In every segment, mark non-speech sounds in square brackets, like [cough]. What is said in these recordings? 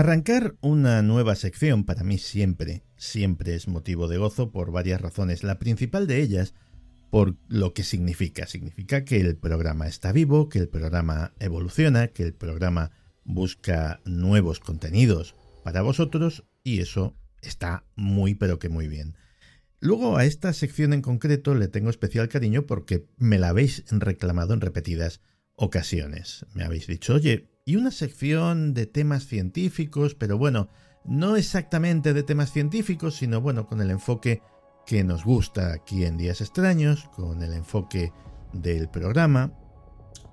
Arrancar una nueva sección para mí siempre, siempre es motivo de gozo por varias razones. La principal de ellas, por lo que significa. Significa que el programa está vivo, que el programa evoluciona, que el programa busca nuevos contenidos para vosotros y eso está muy pero que muy bien. Luego a esta sección en concreto le tengo especial cariño porque me la habéis reclamado en repetidas ocasiones. Me habéis dicho, oye, y una sección de temas científicos, pero bueno, no exactamente de temas científicos, sino bueno, con el enfoque que nos gusta aquí en Días Extraños, con el enfoque del programa.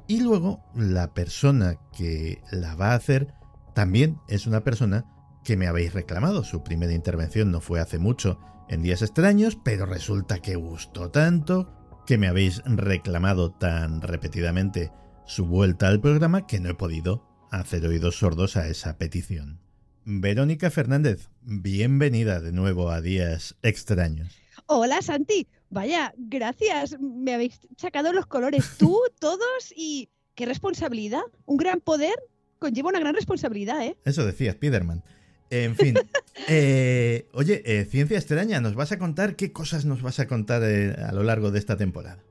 Y luego la persona que la va a hacer también es una persona que me habéis reclamado. Su primera intervención no fue hace mucho en Días Extraños, pero resulta que gustó tanto que me habéis reclamado tan repetidamente su vuelta al programa que no he podido hacer oídos sordos a esa petición. Verónica Fernández, bienvenida de nuevo a Días Extraños. Hola Santi, vaya, gracias, me habéis sacado los colores [laughs] tú, todos y qué responsabilidad, un gran poder conlleva una gran responsabilidad, ¿eh? Eso decía Spiderman. En fin, [laughs] eh, oye, eh, Ciencia Extraña, ¿nos vas a contar qué cosas nos vas a contar eh, a lo largo de esta temporada?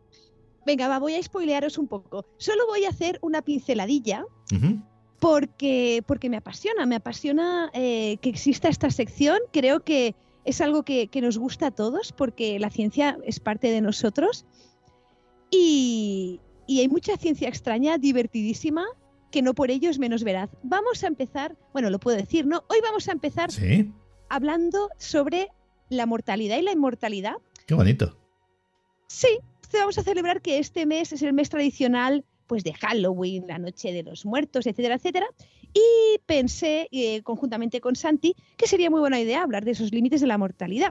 Venga, va, voy a spoilearos un poco. Solo voy a hacer una pinceladilla porque, porque me apasiona, me apasiona que exista esta sección. Creo que es algo que, nos gusta a todos porque la ciencia es parte de nosotros. Y, y hay mucha ciencia extraña, divertidísima, que no por ello es menos veraz. Vamos a empezar, bueno, lo puedo decir, ¿no? Hoy vamos a empezar hablando sobre la mortalidad y la inmortalidad. Qué bonito. Sí, vamos a celebrar que este mes es el mes tradicional pues de Halloween, la noche de los muertos, etcétera, etcétera. Y pensé eh, conjuntamente con Santi que sería muy buena idea hablar de esos límites de la mortalidad.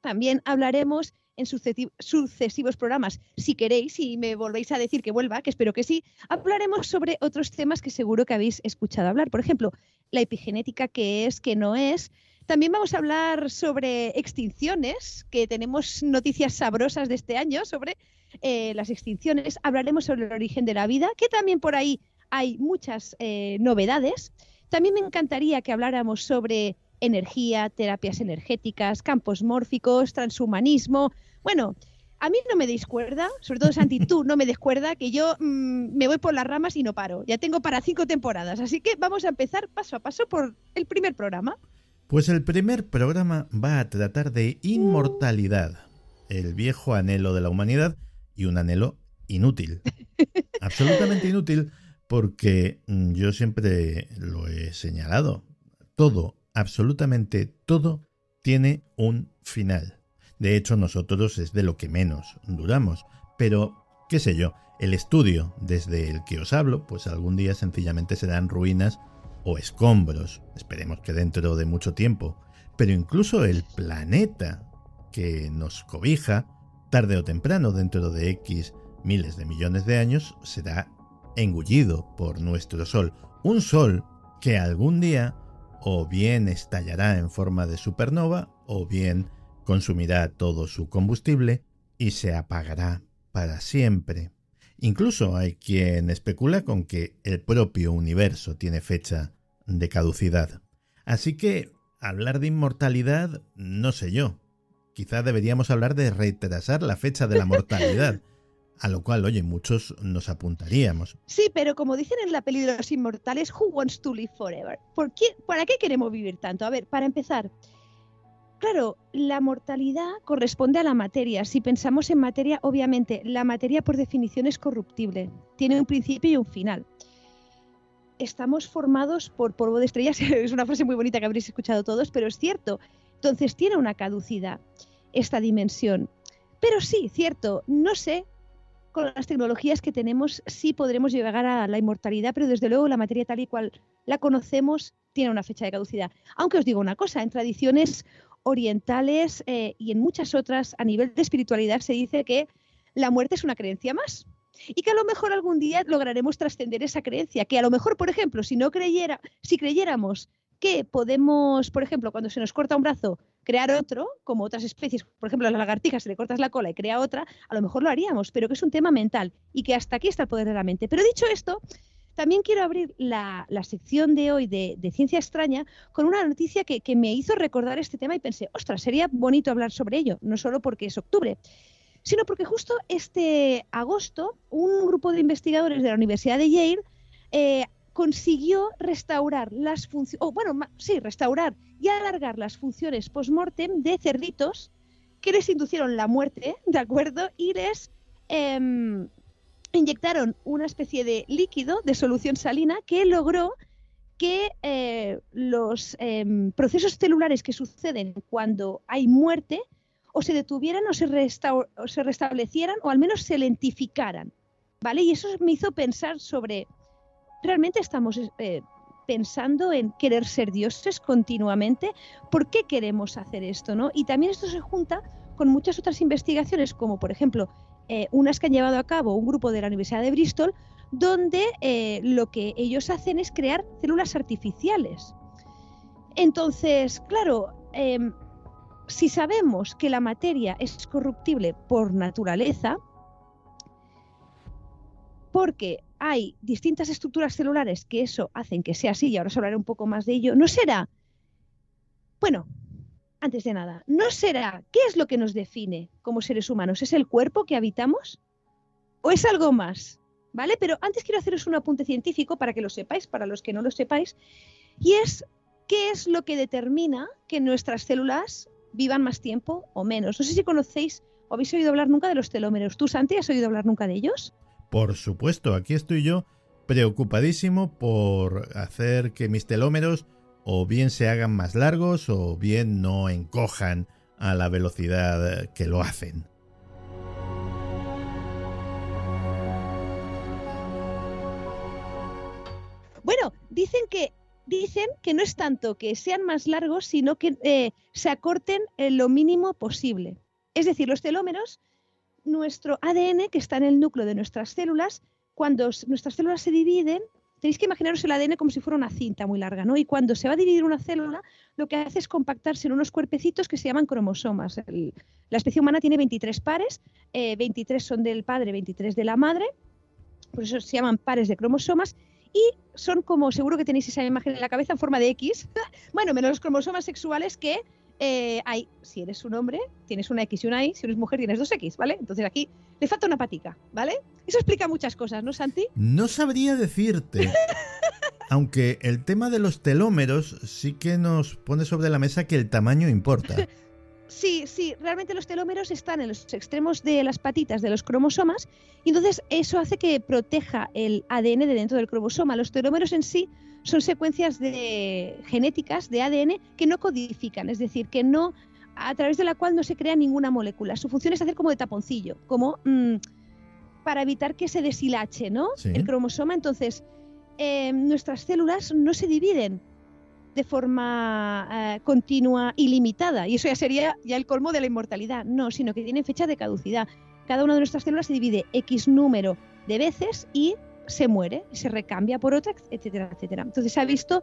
También hablaremos en sucesivos programas, si queréis y me volvéis a decir que vuelva, que espero que sí, hablaremos sobre otros temas que seguro que habéis escuchado hablar. Por ejemplo, la epigenética, qué es, qué no es. También vamos a hablar sobre extinciones, que tenemos noticias sabrosas de este año sobre eh, las extinciones. Hablaremos sobre el origen de la vida, que también por ahí hay muchas eh, novedades. También me encantaría que habláramos sobre energía, terapias energéticas, campos mórficos, transhumanismo. Bueno, a mí no me discuerda, sobre todo Santi, tú no me descuerda, que yo mm, me voy por las ramas y no paro. Ya tengo para cinco temporadas, así que vamos a empezar paso a paso por el primer programa. Pues el primer programa va a tratar de inmortalidad, el viejo anhelo de la humanidad y un anhelo inútil. [laughs] Absolutamente inútil porque mm, yo siempre lo he señalado. Todo absolutamente todo tiene un final. De hecho, nosotros es de lo que menos duramos. Pero, qué sé yo, el estudio desde el que os hablo, pues algún día sencillamente serán ruinas o escombros. Esperemos que dentro de mucho tiempo. Pero incluso el planeta que nos cobija, tarde o temprano, dentro de X miles de millones de años, será engullido por nuestro Sol. Un Sol que algún día o bien estallará en forma de supernova, o bien consumirá todo su combustible y se apagará para siempre. Incluso hay quien especula con que el propio universo tiene fecha de caducidad. Así que hablar de inmortalidad, no sé yo. Quizá deberíamos hablar de retrasar la fecha de la mortalidad. [laughs] A lo cual, oye, muchos nos apuntaríamos. Sí, pero como dicen en la peli de los inmortales, Who wants to live forever? ¿Por qué, ¿Para qué queremos vivir tanto? A ver, para empezar, claro, la mortalidad corresponde a la materia. Si pensamos en materia, obviamente, la materia por definición es corruptible. Tiene un principio y un final. Estamos formados por polvo de estrellas. [laughs] es una frase muy bonita que habréis escuchado todos, pero es cierto. Entonces tiene una caducidad esta dimensión. Pero sí, cierto, no sé con las tecnologías que tenemos sí podremos llegar a la inmortalidad, pero desde luego la materia tal y cual la conocemos tiene una fecha de caducidad. Aunque os digo una cosa, en tradiciones orientales eh, y en muchas otras a nivel de espiritualidad se dice que la muerte es una creencia más y que a lo mejor algún día lograremos trascender esa creencia, que a lo mejor, por ejemplo, si no creyera, si creyéramos que podemos, por ejemplo, cuando se nos corta un brazo, crear otro, como otras especies, por ejemplo, a la lagartija se le cortas la cola y crea otra, a lo mejor lo haríamos, pero que es un tema mental y que hasta aquí está el poder de la mente. Pero dicho esto, también quiero abrir la, sección de hoy de, Ciencia Extraña con una noticia que, que, me hizo recordar este tema y pensé, ostras, sería bonito hablar sobre ello, no solo porque es octubre, sino porque justo este agosto un grupo de investigadores de la Universidad de Yale eh, consiguió restaurar las funciones, o bueno, sí, restaurar y alargar las funciones post-mortem de cerditos que les inducieron la muerte, [laughs] ¿de acuerdo? Y les em, inyectaron una especie de líquido de solución salina que logró que eh, los em, procesos celulares que suceden cuando hay muerte o se detuvieran o se, o se restablecieran o al menos se lentificaran. ¿Vale? Y eso me hizo pensar sobre, ¿realmente estamos eh, pensando en querer ser dioses continuamente? ¿Por qué queremos hacer esto? ¿no? Y también esto se junta con muchas otras investigaciones, como por ejemplo eh, unas que han llevado a cabo un grupo de la Universidad de Bristol, donde eh, lo que ellos hacen es crear células artificiales. Entonces, claro, em, si sabemos que la materia es corruptible por naturaleza, porque hay distintas estructuras celulares que eso hacen que sea así, y ahora os hablaré un poco más de ello, ¿no será? Bueno, antes de nada, ¿no será qué es lo que nos define como seres humanos? ¿Es el cuerpo que habitamos? ¿O es algo más? ¿Vale? Pero antes quiero haceros un apunte científico para que lo sepáis, para los que no lo sepáis, y es qué es lo que determina que nuestras células vivan más tiempo o menos. No sé si conocéis o habéis oído hablar nunca de los telómeros. ¿Tú, Santi, has oído hablar nunca de ellos? Por supuesto, aquí estoy yo preocupadísimo por hacer que mis telómeros o bien se hagan más largos o bien no encojan a la velocidad que lo hacen. Bueno, dicen que dicen que no es tanto que sean más largos, sino que eh, se acorten lo mínimo posible. Es decir, los telómeros, nuestro ADN que está en el núcleo de nuestras células, cuando nuestras células se dividen, tenéis que imaginaros el ADN como si fuera una cinta muy larga, ¿no? Y cuando se va a dividir una célula, lo que hace es compactarse en unos cuerpecitos que se llaman cromosomas. la especie humana tiene 23 pares, 23 eh, son del padre, 23 de la madre, por eso se llaman pares de cromosomas, y son como, seguro que tenéis esa imagen en la cabeza en forma de X, [laughs] bueno, menos los cromosomas sexuales que eh, hay, si eres un hombre, tienes una X y una Y, si eres mujer, tienes dos X, ¿vale? Entonces aquí le falta una patica, ¿vale? Eso explica muchas cosas, ¿no, Santi? No sabría decirte. [laughs] Aunque el tema de los telómeros sí que nos pone sobre la mesa que el tamaño importa. [laughs] Sí, sí, realmente los telómeros están en los extremos de las patitas de los cromosomas y entonces eso hace que proteja el ADN de dentro del cromosoma. Los telómeros en sí son secuencias de genéticas de ADN que no codifican, es decir, que no a través de la cual no se crea ninguna molécula. Su función es hacer como de taponcillo, como mm, para evitar que se deshilache, ¿no? El cromosoma. Entonces, eh, nuestras células no se dividen de forma eh, continua y limitada. Y eso ya sería ya el colmo de la inmortalidad. No, sino que tienen fecha de caducidad. Cada una de nuestras células se divide X número de veces y se muere, se recambia por otra, etcétera, etcétera. Entonces se ha visto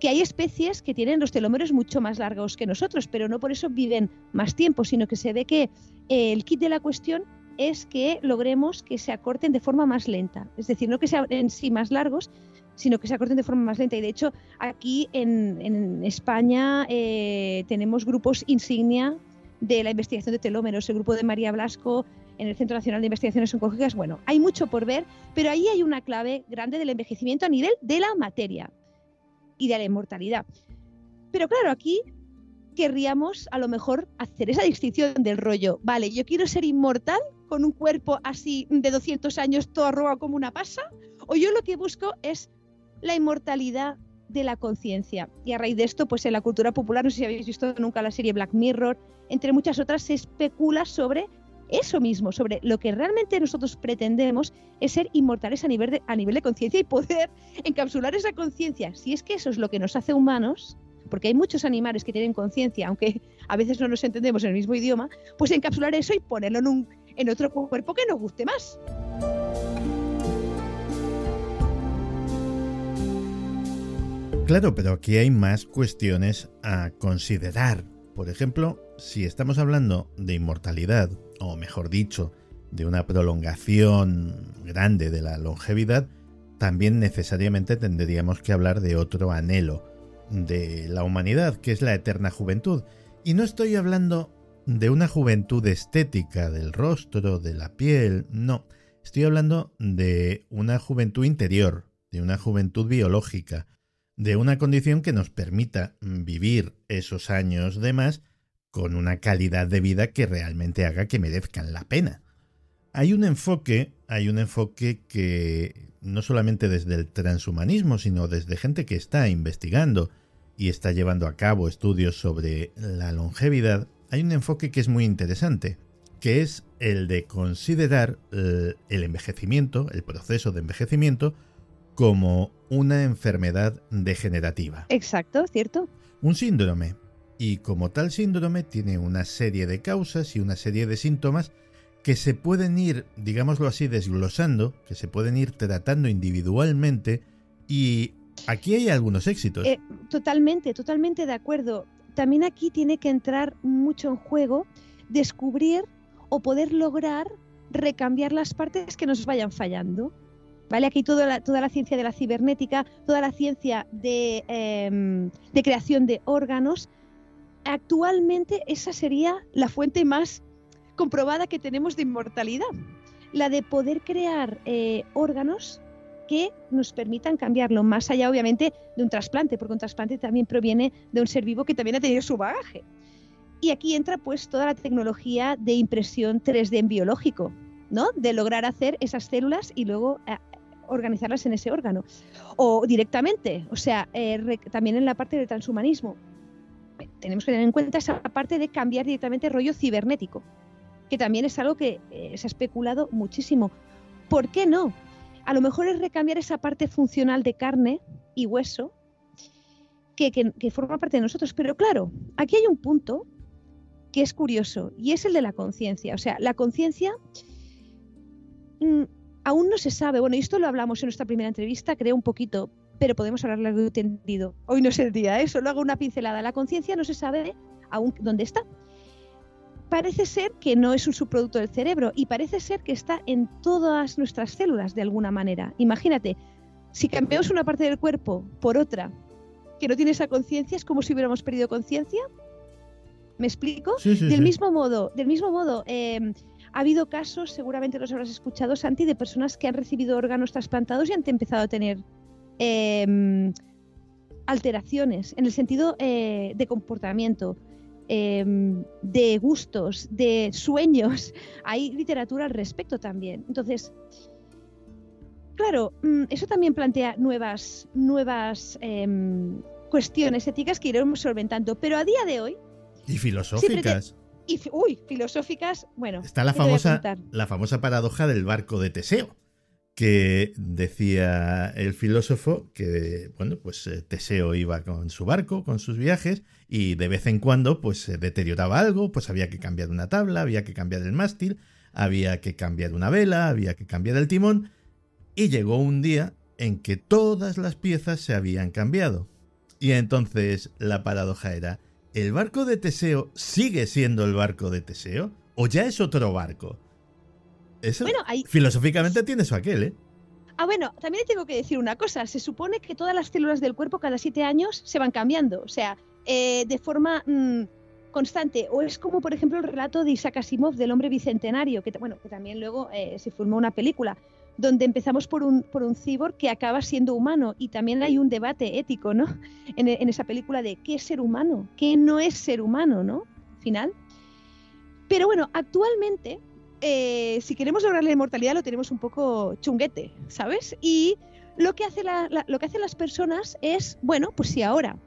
que hay especies que tienen los telómeros mucho más largos que nosotros, pero no por eso viven más tiempo, sino que se ve que el kit de la cuestión es que logremos que se acorten de forma más lenta. Es decir, no que sean en sí más largos, sino que se acorten de forma más lenta. Y de hecho, aquí en, España eh, tenemos grupos insignia de la investigación de telómeros, el grupo de María Blasco en el Centro Nacional de Investigaciones Oncológicas. Bueno, hay mucho por ver, pero ahí hay una clave grande del envejecimiento a nivel de la materia y de la inmortalidad. Pero claro, aquí querríamos a lo mejor hacer esa distinción del rollo. Vale, yo quiero ser inmortal con un cuerpo así de 200 años todo arrugado como una pasa, o yo lo que busco es la inmortalidad de la conciencia. Y a raíz de esto, pues en la cultura popular, no sé si habéis visto nunca la serie Black Mirror, entre muchas otras, se especula sobre eso mismo, sobre lo que realmente nosotros pretendemos es ser inmortales a nivel de, a nivel de conciencia y poder [laughs] encapsular esa conciencia. Si es que eso es lo que nos hace humanos, porque hay muchos animales que tienen conciencia, aunque a veces no nos entendemos en el mismo idioma, pues encapsular eso y ponerlo en, en otro cuerpo que nos guste más. Claro, pero aquí hay más cuestiones a considerar. Por ejemplo, si estamos hablando de inmortalidad, o mejor dicho, de una prolongación grande de la longevidad, también necesariamente tendríamos que hablar de otro anhelo de la humanidad, que es la eterna juventud. Y no estoy hablando de una juventud estética del rostro, de la piel, no. Estoy hablando de una juventud interior, de una juventud biológica, de una condición que nos permita vivir esos años de más con una calidad de vida que realmente haga que merezcan la pena. Hay un enfoque, hay un enfoque que no solamente desde el transhumanismo, sino desde gente que está investigando y está llevando a cabo estudios sobre la longevidad, hay un enfoque que es muy interesante, que es el de considerar el envejecimiento, el proceso de envejecimiento, como una enfermedad degenerativa. Exacto, ¿cierto? Un síndrome. Y como tal síndrome tiene una serie de causas y una serie de síntomas que se pueden ir, digámoslo así, desglosando, que se pueden ir tratando individualmente y aquí hay algunos éxitos. Eh, totalmente, totalmente de acuerdo. También aquí tiene que entrar mucho en juego descubrir o poder lograr recambiar las partes que nos vayan fallando. ¿Vale? Aquí toda la, toda la ciencia de la cibernética, toda la ciencia de, em, de creación de órganos, actualmente esa sería la fuente más comprobada que tenemos de inmortalidad, la de poder crear eh, órganos que nos permitan cambiarlo, más allá obviamente de un trasplante, porque un trasplante también proviene de un ser vivo que también ha tenido su bagaje. Y aquí entra pues toda la tecnología de impresión 3D en biológico, ¿no? De lograr hacer esas células y luego eh, organizarlas en ese órgano. O directamente, o sea, eh, también en la parte del transhumanismo. Tenemos que tener en cuenta esa parte de cambiar directamente el rollo cibernético que también es algo que eh, se ha especulado muchísimo. ¿Por qué no? A lo mejor es recambiar esa parte funcional de carne y hueso que, forma parte de nosotros. Pero claro, aquí hay un punto que es curioso y es el de la conciencia. O sea, la conciencia mm, aún no se sabe. Bueno, y esto lo hablamos en nuestra primera entrevista, creo un poquito, pero podemos hablar largo y tendido. Hoy no es el día, ¿eh? solo hago una pincelada. La conciencia no se sabe aún dónde está parece ser que no es un subproducto del cerebro y parece ser que está en todas nuestras células de alguna manera. Imagínate, si cambiamos una parte del cuerpo por otra que no tiene esa conciencia, es como si hubiéramos perdido conciencia. ¿Me explico? del mismo modo, del mismo modo, em, ha habido casos, seguramente los habrás escuchado, Santi, de personas que han recibido órganos trasplantados y han empezado a tener em, alteraciones en el sentido eh, de comportamiento Em, de gustos, de sueños. [laughs] Hay literatura al respecto también. Entonces, claro, mm, eso también plantea nuevas, nuevas em, cuestiones éticas que iremos solventando. Pero a día de hoy... Y filosóficas. Y, uy, filosóficas, bueno. Está la famosa, la famosa paradoja del barco de Teseo que decía el filósofo que, bueno, pues eh, Teseo iba con su barco, con sus viajes, y de vez en cuando, pues se deterioraba algo, pues había que cambiar una tabla, había que cambiar el mástil, había que cambiar una vela, había que cambiar el timón, y llegó un día en que todas las piezas se habían cambiado. Y entonces la paradoja era, ¿el barco de Teseo sigue siendo el barco de Teseo? ¿O ya es otro barco? Eso, bueno, filosóficamente tiene su aquel, ¿eh? Ah, bueno, también tengo que decir una cosa. Se supone que todas las células del cuerpo cada siete años se van cambiando, o sea, eh, de forma mm, constante. O es como, por ejemplo, el relato de Isaac Asimov del hombre bicentenario, que, bueno, que también luego eh, se formó una película, donde empezamos por un, por un cyborg que acaba siendo humano. Y también hay un debate ético, ¿no? [laughs] En, en esa película de qué es ser humano, qué no es ser humano, ¿no? Final. Pero bueno, actualmente eh, si queremos lograr la inmortalidad lo tenemos un poco chunguete, ¿sabes? Y lo que, hace lo que hacen las personas es, bueno, pues si ahora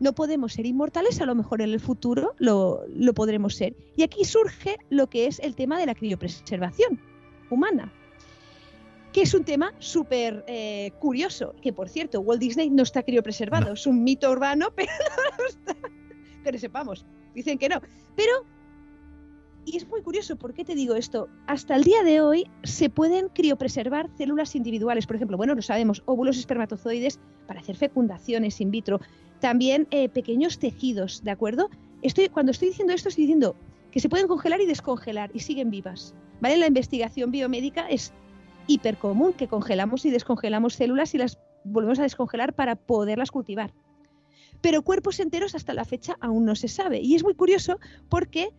no podemos ser inmortales, a lo mejor en el futuro lo, podremos ser. Y aquí surge lo que es el tema de la criopreservación humana, que es un tema súper eh, curioso, que por cierto, Walt Disney no está criopreservado, es un mito urbano, [laughs] pero no está. Que sepamos, dicen que no. Pero y es muy curioso, ¿por qué te digo esto? Hasta el día de hoy se pueden criopreservar células individuales, por ejemplo, bueno, lo sabemos, óvulos espermatozoides para hacer fecundaciones in vitro, también eh, pequeños tejidos, ¿de acuerdo? Estoy, cuando estoy diciendo esto, estoy diciendo que se pueden congelar y descongelar y siguen vivas, ¿vale? La investigación biomédica es hipercomún, que congelamos y descongelamos células y las volvemos a descongelar para poderlas cultivar. Pero cuerpos enteros hasta la fecha aún no se sabe. Y es muy curioso porque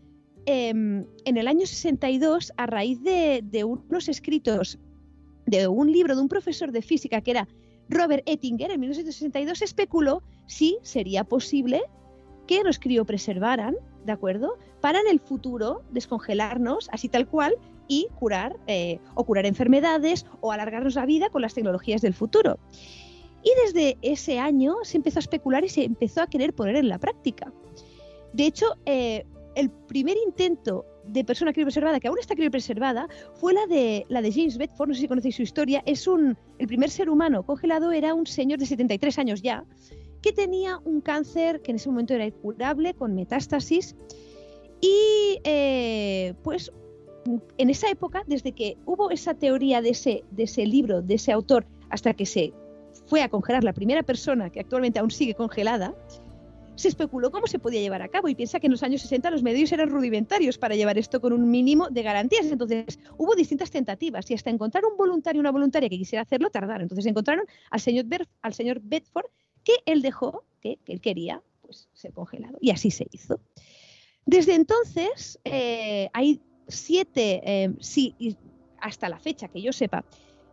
em, en el año 62, a raíz de, unos escritos de un libro de un profesor de física que era Robert Ettinger, en 1962 especuló si sería posible que nos criopreservaran, ¿de acuerdo? Para en el futuro descongelarnos así tal cual y curar eh, o curar enfermedades o alargarnos la vida con las tecnologías del futuro. Y desde ese año se empezó a especular y se empezó a querer poner en la práctica. De hecho, eh, el primer intento de persona criopreservada, que aún está criopreservada, fue la de, James Bedford, no sé si conocéis su historia, es un, el primer ser humano congelado era un señor de 73 años ya, que tenía un cáncer que en ese momento era incurable, con metástasis, y eh, pues en esa época, desde que hubo esa teoría de ese, de ese libro, de ese autor, hasta que se fue a congelar la primera persona, que actualmente aún sigue congelada, se especuló cómo se podía llevar a cabo y piensa que en los años 60 los medios eran rudimentarios para llevar esto con un mínimo de garantías. Entonces hubo distintas tentativas y hasta encontrar un voluntario una voluntaria que quisiera hacerlo tardaron. Entonces encontraron al señor, al señor Bedford que él dejó, que, él quería, pues ser congelado. Y así se hizo. Desde entonces eh, hay siete, eh, sí, hasta la fecha que yo sepa,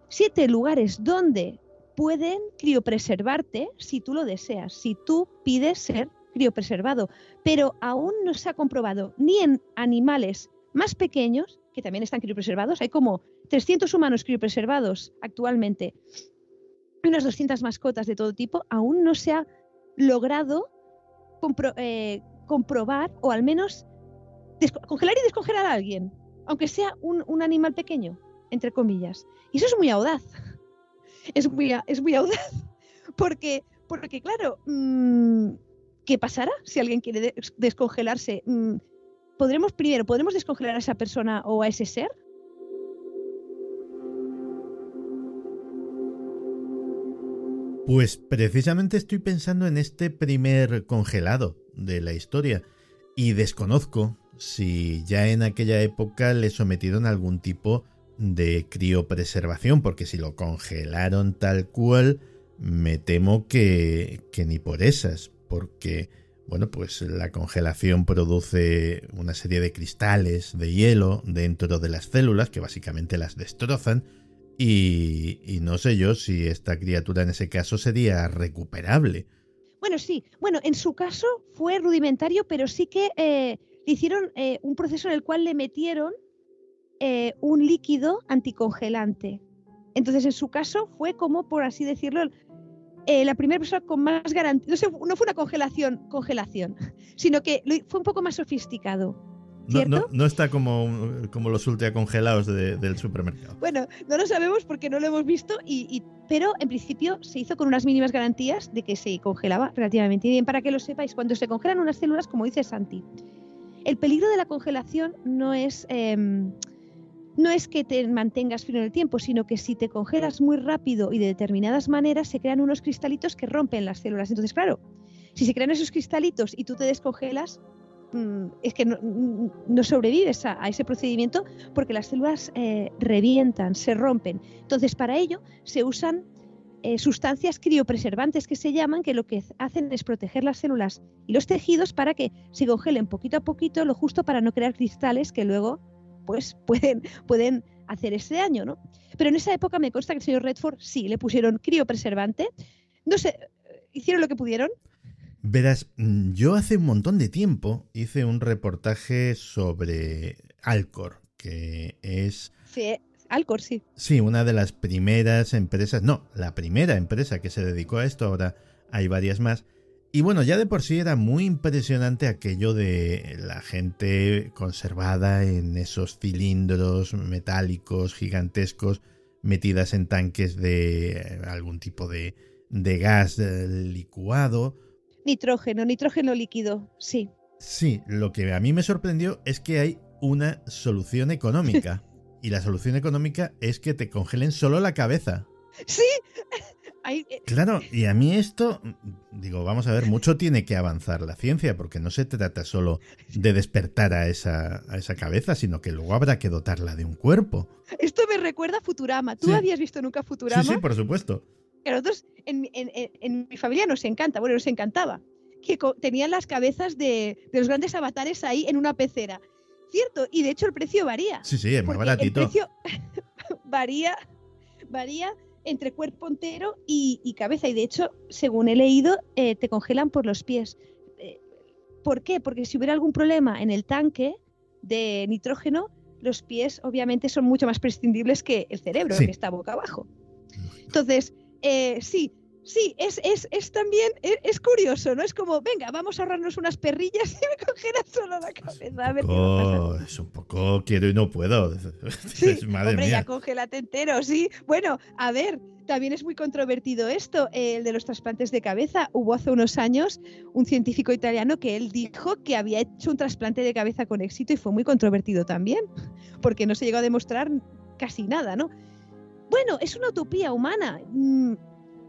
siete lugares donde pueden criopreservarte si tú lo deseas, si tú pides ser criopreservado. Pero aún no se ha comprobado ni en animales más pequeños, que también están criopreservados, hay como 300 humanos criopreservados actualmente, y unas 200 mascotas de todo tipo, aún no se ha logrado eh, comprobar o al menos congelar y descongelar a alguien, aunque sea un, un animal pequeño, entre comillas. Y eso es muy audaz es muy, es muy audaz. [laughs] Porque, porque claro, mm, ¿qué pasará si alguien quiere descongelarse? Mm, ¿Podremos, primero, ¿podremos descongelar a esa persona o a ese ser? Pues precisamente estoy pensando en este primer congelado de la historia y desconozco si ya en aquella época le sometieron a algún tipo de criopreservación, porque si lo congelaron tal cual, me temo que, que ni por esas, porque, bueno, pues la congelación produce una serie de cristales de hielo dentro de las células que básicamente las destrozan. Y, y no sé yo si esta criatura en ese caso sería recuperable. Bueno, sí. Bueno, en su caso fue rudimentario, pero sí que eh, le hicieron eh, un proceso en el cual le metieron eh, un líquido anticongelante. Entonces, en su caso, fue como, por así decirlo, eh, la primera persona con más garantía. No, fue una congelación, congelación, [laughs] sino que fue un poco más sofisticado. No, no, está como, como los ultracongelados de, del supermercado. Bueno, no lo sabemos porque no lo hemos visto, y, pero en principio se hizo con unas mínimas garantías de que se congelaba relativamente bien. Para que lo sepáis, cuando se congelan unas células, como dice Santi, el peligro de la congelación no es. Em, no es que te mantengas frío en el tiempo, sino que si te congelas muy rápido y de determinadas maneras, se crean unos cristalitos que rompen las células. Entonces, claro, si se crean esos cristalitos y tú te descongelas, mm, es que no, sobrevives a, ese procedimiento porque las células eh, revientan, se rompen. Entonces, para ello se usan eh, sustancias criopreservantes que se llaman, que lo que hacen es proteger las células y los tejidos para que se congelen poquito a poquito, lo justo para no crear cristales que luego pues pueden, pueden hacer ese daño, ¿no? Pero en esa época me consta que el señor Redford sí, le pusieron criopreservante. No sé, ¿hicieron lo que pudieron? Verás, mm, yo hace un montón de tiempo hice un reportaje sobre Alcor, que es... Sí, Alcor, sí. Sí, una de las primeras empresas, no, la primera empresa que se dedicó a esto, ahora hay varias más, y bueno, ya de por sí era muy impresionante aquello de la gente conservada en esos cilindros metálicos gigantescos metidas en tanques de algún tipo de, gas eh, licuado. Nitrógeno, nitrógeno líquido, sí. Sí, lo que a mí me sorprendió es que hay una solución económica. [laughs] y la solución económica es que te congelen solo la cabeza. Sí, Eh, claro, y a mí esto, digo, vamos a ver, mucho tiene que avanzar la ciencia, porque no se trata solo de despertar a esa, a esa cabeza, sino que luego habrá que dotarla de un cuerpo. Esto me recuerda a Futurama. ¿Tú habías visto nunca Futurama? Sí, sí, por supuesto. Que nosotros, en, en, mi familia nos encanta, bueno, nos encantaba, que tenían las cabezas de, de los grandes avatares ahí en una pecera. Cierto, y de hecho el precio varía. Sí, sí, es muy baratito. El precio [laughs] varía, varía entre cuerpo entero y, cabeza. Y de hecho, según he leído, eh, te congelan por los pies. Eh, ¿Por qué? Porque si hubiera algún problema en el tanque de nitrógeno, los pies obviamente son mucho más prescindibles que el cerebro, que está boca abajo. Entonces, eh, sí, Sí, es, es, es también, e, es, curioso, ¿no? Es como, venga, vamos a ahorrarnos unas perrillas y me [laughs] cogerá solo la cabeza. A ver Es un poco quiero y no puedo. [laughs] Sí, hombre, ya congélate entero, sí. Bueno, a ver, también es muy controvertido esto, el de los trasplantes de cabeza. Hubo hace unos años un científico italiano que él dijo que había hecho un trasplante de cabeza con éxito y fue muy controvertido también, porque no se llegó a demostrar casi nada, ¿no? Bueno, es una utopía humana.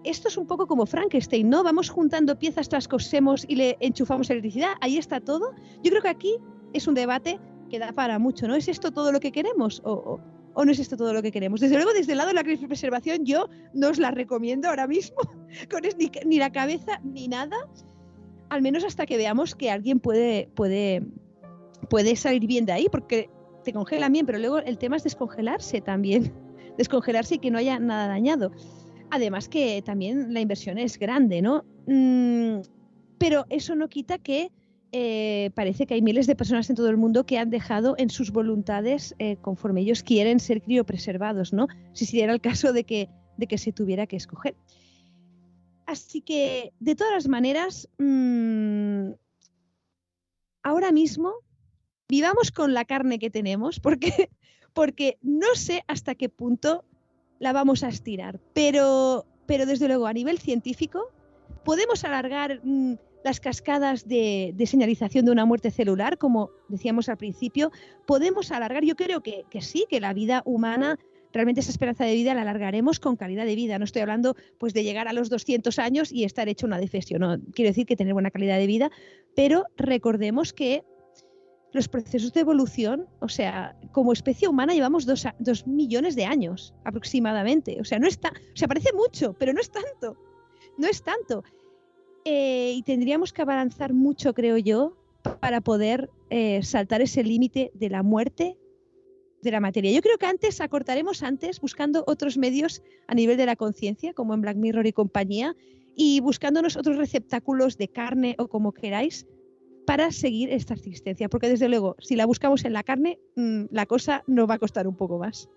Esto es un poco como Frankenstein, ¿no? Vamos juntando piezas, trascosemos y le enchufamos electricidad, ahí está todo. Yo creo que aquí es un debate que da para mucho, ¿no? ¿Es esto todo lo que queremos o, no es esto todo lo que queremos? Desde luego, desde el lado de la preservación, yo no os la recomiendo ahora mismo, [laughs] con ni, ni, la cabeza ni nada, al menos hasta que veamos que alguien puede, puede, puede salir bien de ahí, porque te congelan bien, pero luego el tema es descongelarse también, [laughs] descongelarse y que no haya nada dañado. Además que también la inversión es grande, ¿no? Mm, pero eso no quita que eh, parece que hay miles de personas en todo el mundo que han dejado en sus voluntades eh, conforme ellos quieren ser criopreservados, ¿no? Si se el caso de que, de que se tuviera que escoger. Así que, de todas las maneras, mm, ahora mismo vivamos con la carne que tenemos, porque, porque no sé hasta qué punto la vamos a estirar. Pero, pero desde luego, a nivel científico, podemos alargar mm, las cascadas de, señalización de una muerte celular, como decíamos al principio. Podemos alargar, yo creo que, sí, que la vida humana realmente esa esperanza de vida la alargaremos con calidad de vida. No estoy hablando pues de llegar a los 200 años y estar hecho una defesión. No, quiero decir que tener buena calidad de vida, pero recordemos que los procesos de evolución, o sea, como especie humana llevamos dos, millones de años aproximadamente. O sea, no está, o sea, parece mucho, pero no es tanto. No es tanto. Eh, y tendríamos que avanzar mucho, creo yo, para poder eh, saltar ese límite de la muerte de la materia. Yo creo que antes acortaremos antes buscando otros medios a nivel de la conciencia, como en Black Mirror y compañía, y buscándonos otros receptáculos de carne o como queráis, para seguir esta existencia, porque desde luego, si la buscamos en la carne, mm, la cosa nos va a costar un poco más.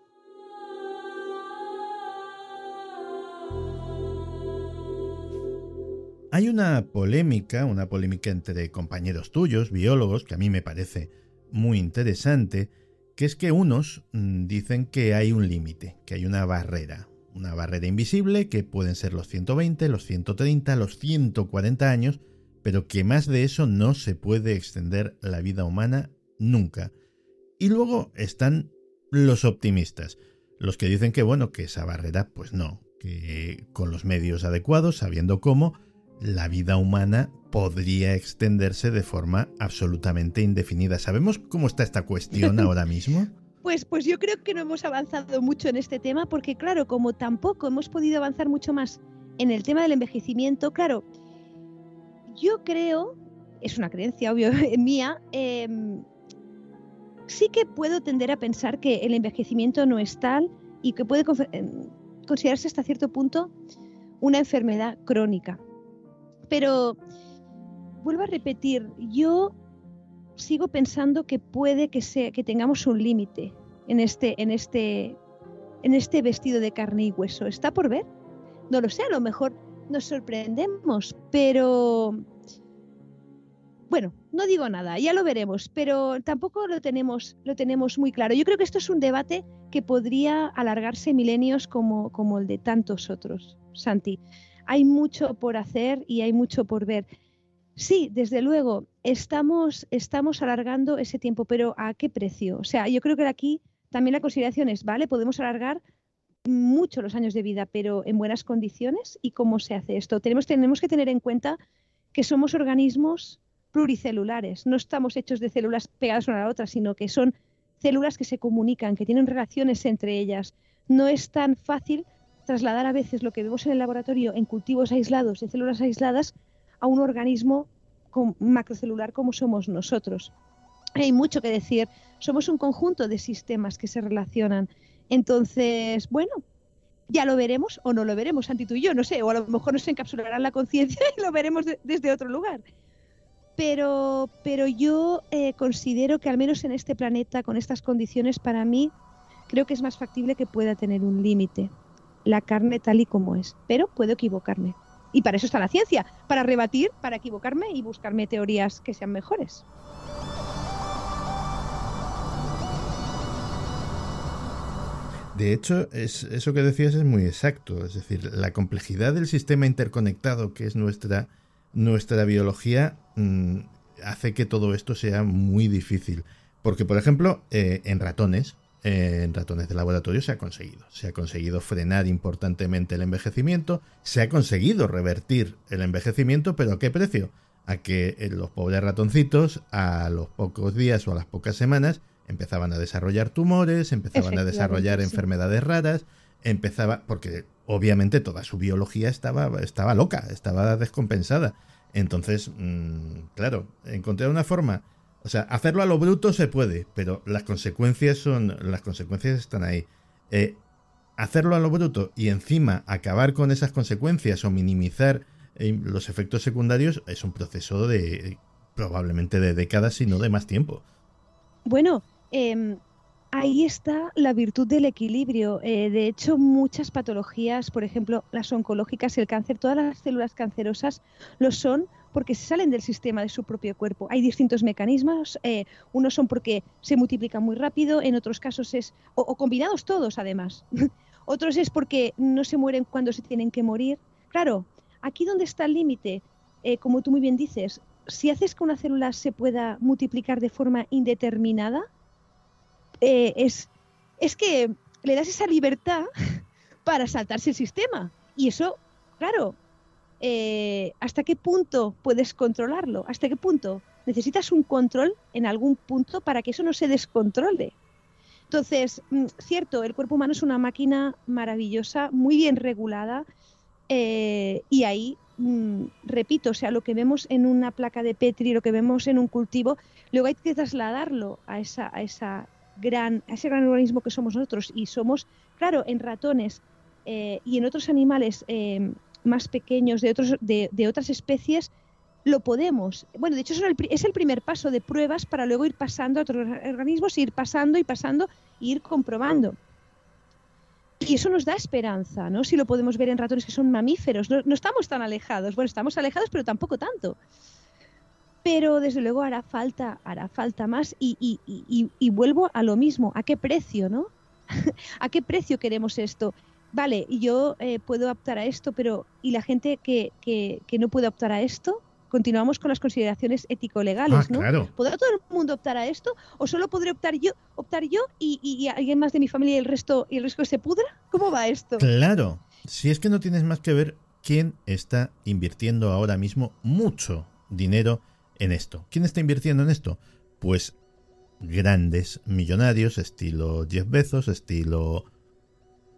Hay una polémica, una polémica entre compañeros tuyos, biólogos, que a mí me parece muy interesante, que es que unos mm, dicen que hay un límite, que hay una barrera, una barrera invisible que pueden ser los 120, los 130, los 140 años, pero que más de eso no se puede extender la vida humana nunca. Y luego están los optimistas, los que dicen que bueno, que esa barrera pues no, que con los medios adecuados, sabiendo cómo, la vida humana podría extenderse de forma absolutamente indefinida. ¿Sabemos cómo está esta cuestión [laughs] ahora mismo? Pues, pues yo creo que no hemos avanzado mucho en este tema porque claro, como tampoco hemos podido avanzar mucho más en el tema del envejecimiento, claro, yo creo, es una creencia obvio [laughs] mía, em, sí que puedo tender a pensar que el envejecimiento no es tal y que puede em, considerarse hasta cierto punto una enfermedad crónica. Pero vuelvo a repetir, yo sigo pensando que puede que, sea, que tengamos un límite en este, este, en este vestido de carne y hueso. ¿Está por ver? No lo sé, a lo mejor nos sorprendemos, pero bueno, no digo nada, ya lo veremos, pero tampoco lo tenemos, lo tenemos muy claro. Yo creo que esto es un debate que podría alargarse milenios como, como el de tantos otros, Santi. Hay mucho por hacer y hay mucho por ver. Sí, desde luego, estamos, estamos alargando ese tiempo, pero ¿a qué precio? O sea, yo creo que aquí también la consideración es, vale, podemos alargar mucho los años de vida, pero en buenas condiciones. ¿Y cómo se hace esto? Tenemos, tenemos que tener en cuenta que somos organismos pluricelulares. No estamos hechos de células pegadas una a la otra, sino que son células que se comunican, que tienen relaciones entre ellas. No es tan fácil trasladar a veces lo que vemos en el laboratorio en cultivos aislados, en células aisladas, a un organismo macrocelular como somos nosotros. Hay mucho que decir. Somos un conjunto de sistemas que se relacionan. Entonces, bueno, ya lo veremos o no lo veremos, Santi tú y yo, no sé, o a lo mejor nos encapsularán la conciencia [laughs] y lo veremos desde otro lugar. Pero, pero yo eh, considero que al menos en este planeta, con estas condiciones, para mí, creo que es más factible que pueda tener un límite la carne tal y como es. Pero puedo equivocarme. Y para eso está la ciencia, para rebatir, para equivocarme y buscarme teorías que sean mejores. De hecho, es, eso que decías es muy exacto. Es decir, la complejidad del sistema interconectado que es nuestra, nuestra biología mm, hace que todo esto sea muy difícil. Porque, por ejemplo, eh, en ratones, en ratones de laboratorio se ha conseguido. Se ha conseguido frenar importantemente el envejecimiento, se ha conseguido revertir el envejecimiento, pero ¿a qué precio? A que eh, los pobres ratoncitos a los pocos días o a las pocas semanas empezaban a desarrollar tumores, empezaban a desarrollar enfermedades raras, empezaba porque obviamente toda su biología estaba estaba loca, estaba descompensada. Entonces, mm, claro, encontré una forma o sea, hacerlo a lo bruto se puede, pero las consecuencias son. Las consecuencias están ahí. Eh, hacerlo a lo bruto y encima acabar con esas consecuencias o minimizar eh, los efectos secundarios es un proceso de probablemente de décadas, si no de más tiempo. Bueno, em, ahí está la virtud del equilibrio. Eh, de hecho, muchas patologías, por ejemplo, las oncológicas, el cáncer, todas las células cancerosas lo son porque se salen del sistema de su propio cuerpo. Hay distintos mecanismos, eh, unos son porque se multiplican muy rápido, en otros casos es, o, combinados todos además, [laughs] otros es porque no se mueren cuando se tienen que morir. Claro, aquí donde está el límite, eh, como tú muy bien dices, si haces que una célula se pueda multiplicar de forma indeterminada, eh, es, es que le das esa libertad [laughs] para saltarse el sistema. Y eso, claro, eh, ¿hasta qué punto puedes controlarlo? ¿Hasta qué punto? Necesitas un control en algún punto para que eso no se descontrole. Entonces, mm, cierto, el cuerpo humano es una máquina maravillosa, muy bien regulada, eh, y ahí, mm, repito, o sea, lo que vemos en una placa de Petri, lo que vemos en un cultivo, luego hay que trasladarlo a, esa, a, esa gran, ese gran organismo que somos nosotros. Y somos, claro, en ratones eh, y en otros animales más pequeños de, otros, de, otras especies, lo podemos. Bueno, de hecho es el, primer paso de pruebas para luego ir pasando a otros organismos, ir pasando y pasando e ir comprobando. Y eso nos da esperanza, ¿no? Si lo podemos ver en ratones que son mamíferos, no, estamos tan alejados. Bueno, estamos alejados, pero tampoco tanto. Pero desde luego hará falta, hará falta más y, y vuelvo a lo mismo. ¿A qué precio, no? [laughs] ¿A qué precio queremos esto? vale, yo eh, puedo optar a esto, pero ¿y la gente que, que, no puede optar a esto? Continuamos con las consideraciones ético-legales, ah, ¿no? ¿Podrá todo el mundo optar a esto? ¿O solo podré optar yo, optar yo y, alguien más de mi familia y el resto y el resto se pudra? ¿Cómo va esto? Claro, si es que no tienes más que ver quién está invirtiendo ahora mismo mucho dinero en esto. ¿Quién está invirtiendo en esto? Pues grandes millonarios, estilo Jeff Bezos, estilo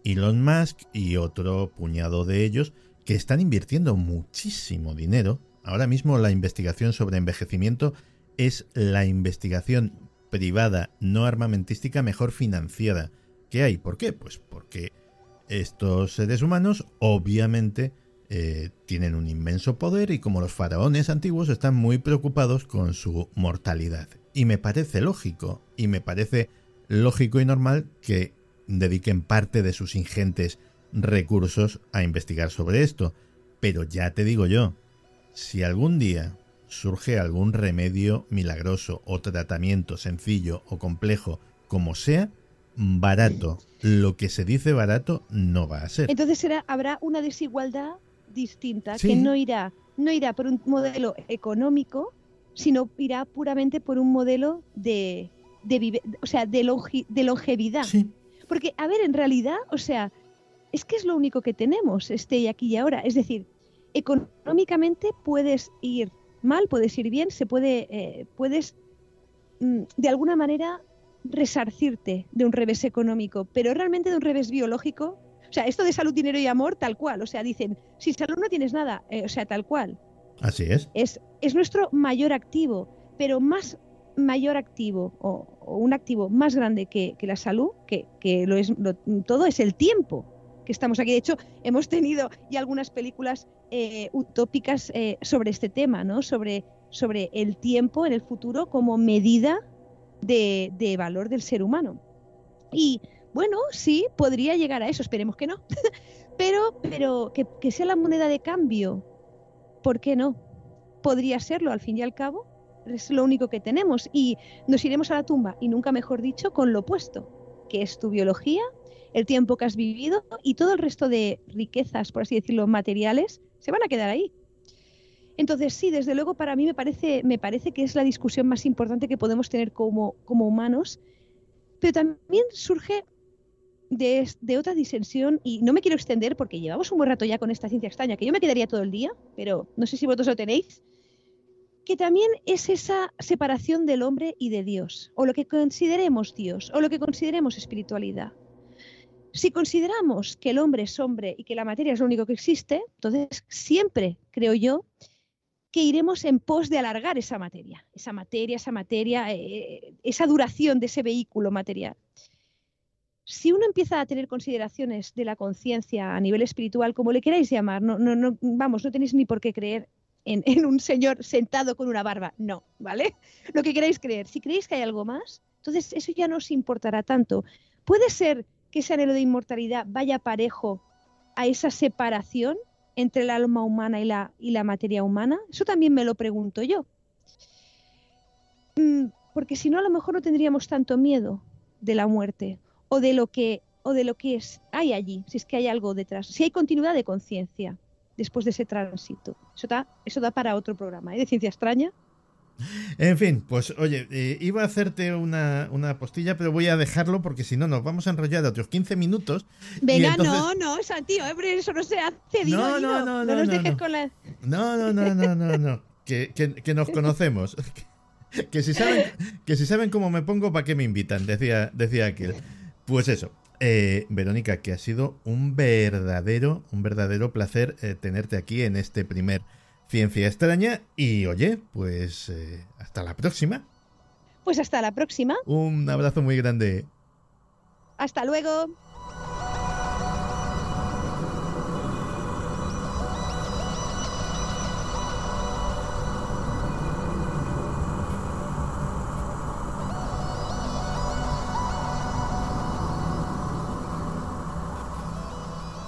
Elon Musk y otro puñado de ellos que están invirtiendo muchísimo dinero. Ahora mismo la investigación sobre envejecimiento es la investigación privada no armamentística mejor financiada que hay. ¿Por qué? Pues porque estos seres humanos obviamente eh, tienen un inmenso poder y como los faraones antiguos están muy preocupados con su mortalidad. Y me parece lógico, y me parece lógico y normal que dediquen parte de sus ingentes recursos a investigar sobre esto. Pero ya te digo yo, si algún día surge algún remedio milagroso o tratamiento sencillo o complejo, como sea, barato, lo que se dice barato no va a ser. Entonces será, habrá una desigualdad distinta, que no irá, no irá por un modelo económico, sino irá puramente por un modelo de, de, o sea, de, de longevidad. Sí. Porque, a ver, en realidad, o sea, es que es lo único que tenemos, este aquí y ahora. Es decir, económicamente puedes ir mal, puedes ir bien, se puede, eh, puedes mm, de alguna manera resarcirte de un revés económico, pero realmente de un revés biológico. O sea, esto de salud, dinero y amor, tal cual. O sea, dicen, si salud no tienes nada, eh, o sea, tal cual. Así es. es. Es nuestro mayor activo, pero más mayor activo o, un activo más grande que, la salud, que, lo es todo, es el tiempo que estamos aquí. De hecho, hemos tenido ya algunas películas eh, utópicas eh, sobre este tema, ¿no? Sobre, sobre el tiempo en el futuro como medida de, valor del ser humano. Y bueno, sí, podría llegar a eso, esperemos que no. [laughs] pero pero que, sea la moneda de cambio, ¿por qué no? Podría serlo, al fin y al cabo, es lo único que tenemos. Y nos iremos a la tumba, y nunca mejor dicho, con lo opuesto, que es tu biología, el tiempo que has vivido y todo el resto de riquezas, por así decirlo, materiales, se van a quedar ahí. Entonces, sí, desde luego para mí me parece, me parece que es la discusión más importante que podemos tener como, como humanos, pero también surge de, de, otra disensión, y no me quiero extender porque llevamos un buen rato ya con esta ciencia extraña, que yo me quedaría todo el día, pero no sé si vosotros lo tenéis, que también es esa separación del hombre y de Dios, o lo que consideremos Dios, o lo que consideremos espiritualidad. Si consideramos que el hombre es hombre y que la materia es lo único que existe, entonces siempre, creo yo, que iremos en pos de alargar esa materia, esa materia, esa materia, eh, esa duración de ese vehículo material. Si uno empieza a tener consideraciones de la conciencia a nivel espiritual, como le queráis llamar, no, no, vamos, no tenéis ni por qué creer en, en, un señor sentado con una barba, no, ¿vale? Lo que queráis creer. Si creéis que hay algo más, entonces eso ya no os importará tanto. Puede ser que ese anhelo de inmortalidad vaya parejo a esa separación entre el alma humana y la, y la materia humana? Eso también me lo pregunto yo. Mm, porque si no, a lo mejor no tendríamos tanto miedo de la muerte o de lo que, o de lo que es, hay allí, si es que hay algo detrás, si hay continuidad de conciencia después de ese tránsito. Eso da, eso da para otro programa ¿eh? de ciencia extraña. En fin, pues oye, eh, iba a hacerte una, postilla, pero voy a dejarlo porque si no nos vamos a enrollar otros 15 minutos. Venga, no, no, Santi, hombre, eso no se hace. no, no, no, no, nos dejes con la... No, no, no, no, no, no, que, que, nos conocemos. [laughs] que, si saben, que si saben cómo me pongo, ¿para qué me invitan? Decía, decía aquel. Pues eso, eh, Verónica, que ha sido un verdadero, un verdadero placer eh, tenerte aquí en este primer Ciencia Extraña. Y oye, pues eh, hasta la próxima. Pues hasta la próxima. Un abrazo muy grande. Hasta luego.